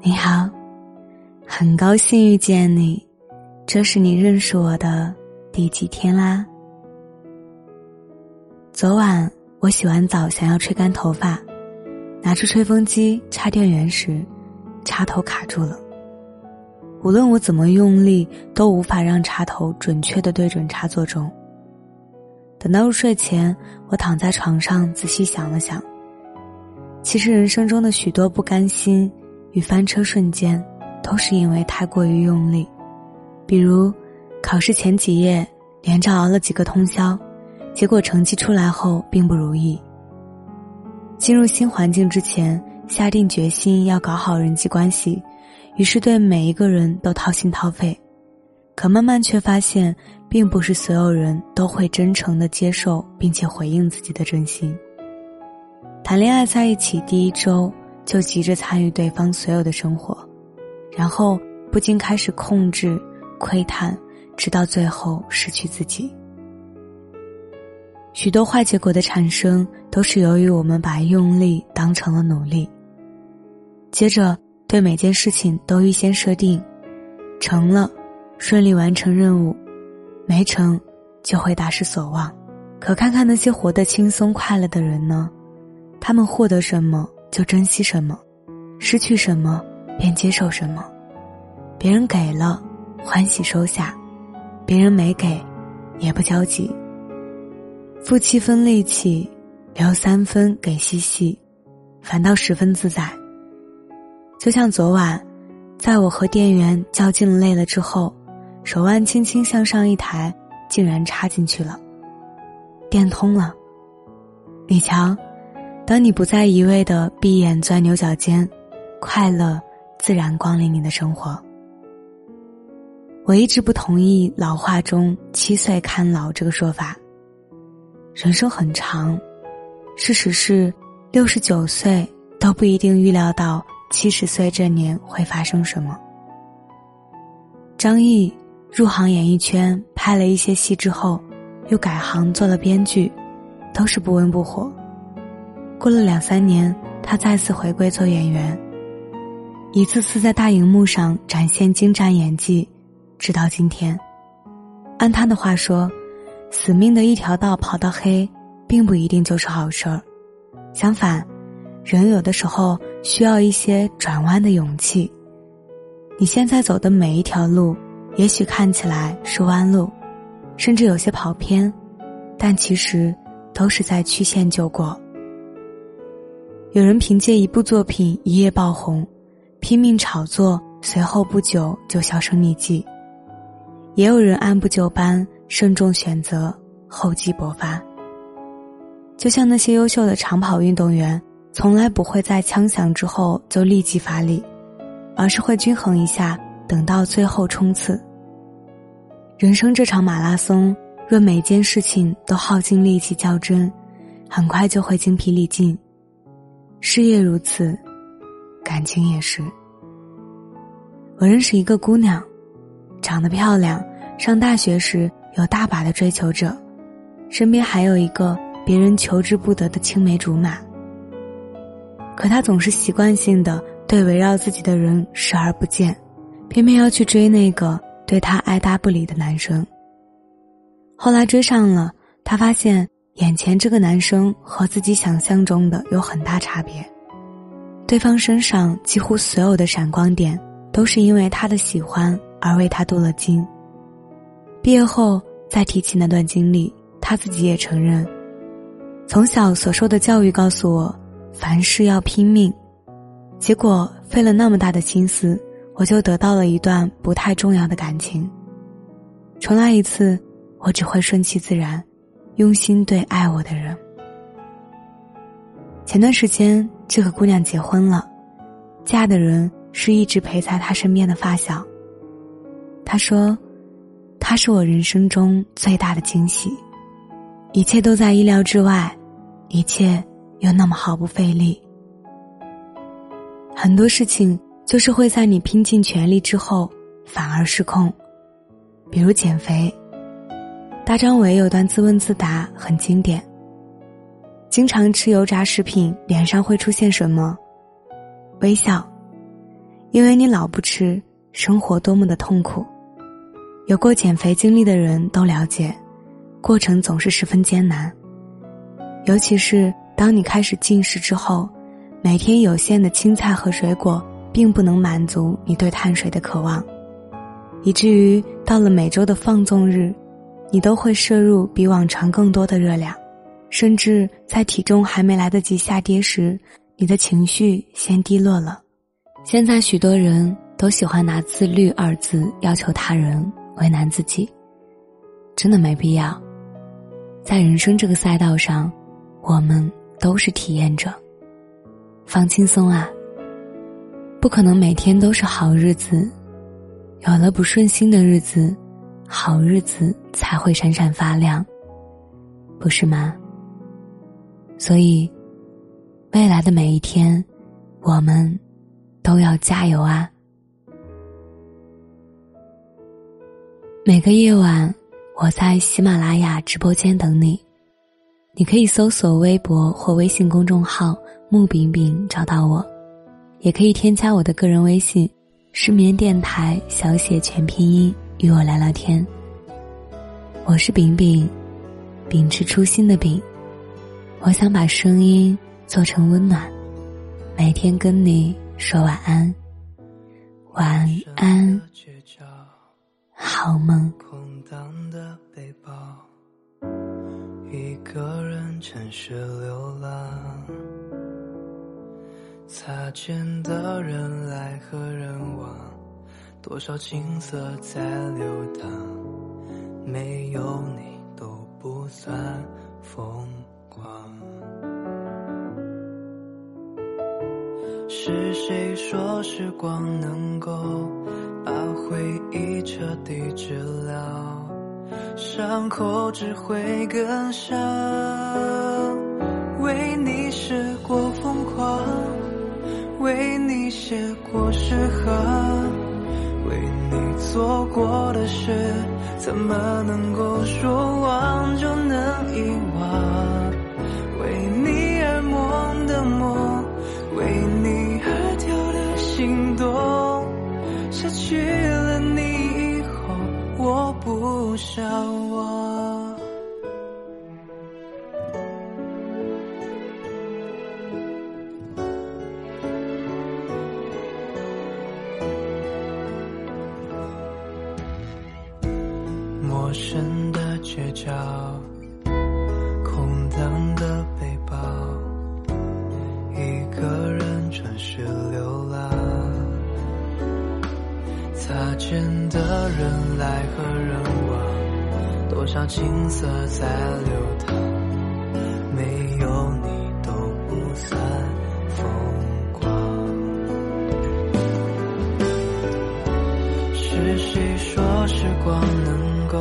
你好，很高兴遇见你，这是你认识我的第几天啦？昨晚我洗完澡，想要吹干头发，拿出吹风机插电源时，插头卡住了。无论我怎么用力，都无法让插头准确的对准插座中。等到入睡前，我躺在床上仔细想了想。其实人生中的许多不甘心与翻车瞬间，都是因为太过于用力。比如，考试前几夜连着熬了几个通宵，结果成绩出来后并不如意。进入新环境之前，下定决心要搞好人际关系，于是对每一个人都掏心掏肺，可慢慢却发现，并不是所有人都会真诚的接受并且回应自己的真心。谈恋爱在一起第一周就急着参与对方所有的生活，然后不禁开始控制、窥探，直到最后失去自己。许多坏结果的产生都是由于我们把用力当成了努力。接着对每件事情都预先设定，成了，顺利完成任务；没成，就会大失所望。可看看那些活得轻松快乐的人呢？他们获得什么就珍惜什么，失去什么便接受什么。别人给了，欢喜收下；别人没给，也不焦急。负七分力气，留三分给嬉戏，反倒十分自在。就像昨晚，在我和店员较劲累了之后，手腕轻轻向上一抬，竟然插进去了，电通了。你瞧。当你不再一味的闭眼钻牛角尖，快乐自然光临你的生活。我一直不同意老话中“七岁看老”这个说法。人生很长，事实是六十九岁都不一定预料到七十岁这年会发生什么。张译入行演艺圈，拍了一些戏之后，又改行做了编剧，都是不温不火。过了两三年，他再次回归做演员，一次次在大荧幕上展现精湛演技，直到今天。按他的话说，死命的一条道跑到黑，并不一定就是好事儿。相反，人有的时候需要一些转弯的勇气。你现在走的每一条路，也许看起来是弯路，甚至有些跑偏，但其实都是在曲线救国。有人凭借一部作品一夜爆红，拼命炒作，随后不久就销声匿迹；也有人按部就班，慎重选择，厚积薄发。就像那些优秀的长跑运动员，从来不会在枪响之后就立即发力，而是会均衡一下，等到最后冲刺。人生这场马拉松，若每件事情都耗尽力气较真，很快就会精疲力尽。事业如此，感情也是。我认识一个姑娘，长得漂亮，上大学时有大把的追求者，身边还有一个别人求之不得的青梅竹马。可她总是习惯性的对围绕自己的人视而不见，偏偏要去追那个对她爱答不理的男生。后来追上了，她发现。眼前这个男生和自己想象中的有很大差别，对方身上几乎所有的闪光点都是因为他的喜欢而为他镀了金。毕业后再提起那段经历，他自己也承认，从小所受的教育告诉我，凡事要拼命，结果费了那么大的心思，我就得到了一段不太重要的感情。重来一次，我只会顺其自然。用心对爱我的人。前段时间，这个姑娘结婚了，嫁的人是一直陪在她身边的发小。她说：“他是我人生中最大的惊喜，一切都在意料之外，一切又那么毫不费力。很多事情就是会在你拼尽全力之后反而失控，比如减肥。”大张伟有段自问自答很经典。经常吃油炸食品，脸上会出现什么？微笑。因为你老不吃，生活多么的痛苦。有过减肥经历的人都了解，过程总是十分艰难。尤其是当你开始进食之后，每天有限的青菜和水果并不能满足你对碳水的渴望，以至于到了每周的放纵日，你都会摄入比往常更多的热量，甚至在体重还没来得及下跌时，你的情绪先低落了。现在许多人都喜欢拿“自律”二字要求他人，为难自己，真的没必要。在人生这个赛道上，我们都是体验者。放轻松啊！不可能每天都是好日子，有了不顺心的日子，好日子才会闪闪发亮，不是吗？所以，未来的每一天，我们。都要加油啊！每个夜晚，我在喜马拉雅直播间等你。你可以搜索微博或微信公众号“木饼饼”找到我，也可以添加我的个人微信“失眠电台”小写全拼音与我聊聊天。我是饼饼，秉持初心的饼，我想把声音做成温暖，每天跟你。说晚安，晚安，好梦。空荡的背包，一个人城市流浪，擦肩的人来和人往，多少景色在流淌，是谁说时光能够把回忆彻底治疗？伤口只会更伤。为你试过疯狂，为你写过诗行，为你做过的事，怎么能够说空荡的背包，一个人城市流浪。擦肩的人来和人往，多少景色在流淌，没有你都不算风光。是谁说时光能够？